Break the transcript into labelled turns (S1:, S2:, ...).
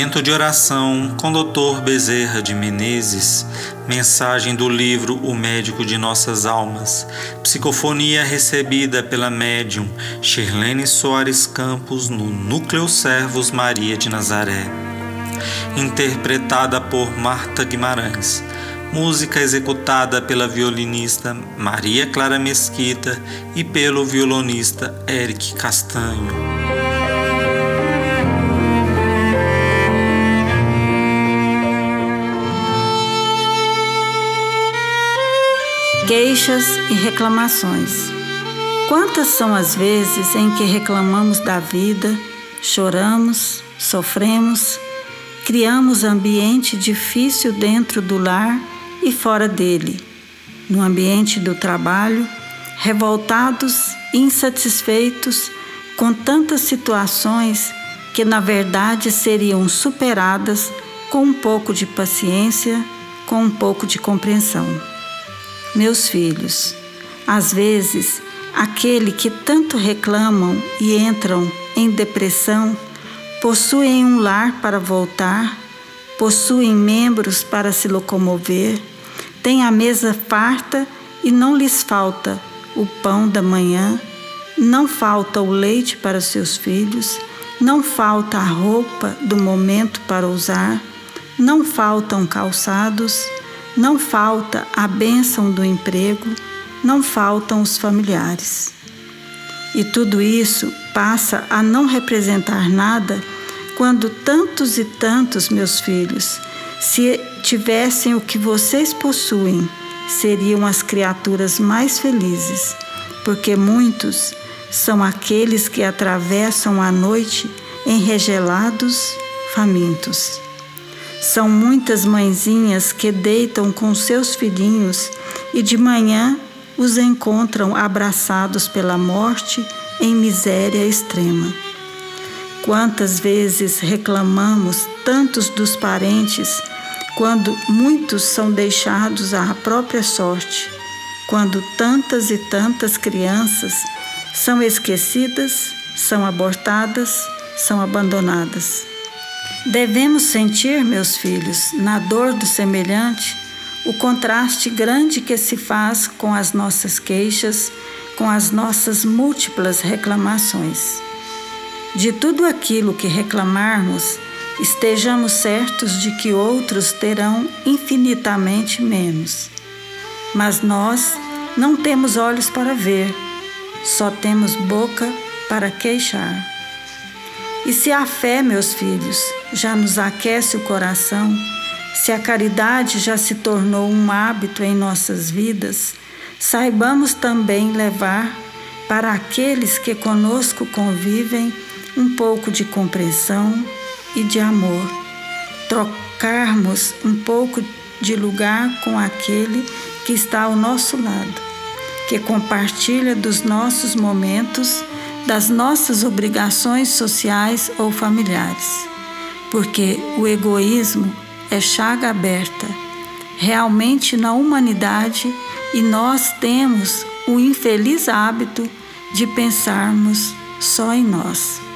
S1: Momento de oração com Dr. Bezerra de Menezes. Mensagem do livro O Médico de Nossas Almas. Psicofonia recebida pela médium Shirlene Soares Campos no Núcleo Servos Maria de Nazaré. Interpretada por Marta Guimarães. Música executada pela violinista Maria Clara Mesquita e pelo violonista Eric Castanho.
S2: Queixas e reclamações. Quantas são as vezes em que reclamamos da vida, choramos, sofremos, criamos ambiente difícil dentro do lar e fora dele, no ambiente do trabalho, revoltados, insatisfeitos com tantas situações que na verdade seriam superadas com um pouco de paciência, com um pouco de compreensão. Meus filhos, às vezes, aquele que tanto reclamam e entram em depressão possuem um lar para voltar, possuem membros para se locomover, têm a mesa farta e não lhes falta o pão da manhã, não falta o leite para seus filhos, não falta a roupa do momento para usar, não faltam calçados não falta a bênção do emprego, não faltam os familiares. E tudo isso passa a não representar nada quando tantos e tantos meus filhos, se tivessem o que vocês possuem, seriam as criaturas mais felizes, porque muitos são aqueles que atravessam a noite enregelados, famintos. São muitas mãezinhas que deitam com seus filhinhos e de manhã os encontram abraçados pela morte em miséria extrema. Quantas vezes reclamamos tantos dos parentes quando muitos são deixados à própria sorte, quando tantas e tantas crianças são esquecidas, são abortadas, são abandonadas. Devemos sentir, meus filhos, na dor do semelhante, o contraste grande que se faz com as nossas queixas, com as nossas múltiplas reclamações. De tudo aquilo que reclamarmos, estejamos certos de que outros terão infinitamente menos. Mas nós não temos olhos para ver, só temos boca para queixar. E se a fé, meus filhos, já nos aquece o coração, se a caridade já se tornou um hábito em nossas vidas, saibamos também levar para aqueles que conosco convivem um pouco de compreensão e de amor, trocarmos um pouco de lugar com aquele que está ao nosso lado, que compartilha dos nossos momentos das nossas obrigações sociais ou familiares, porque o egoísmo é chaga aberta realmente na humanidade e nós temos o infeliz hábito de pensarmos só em nós.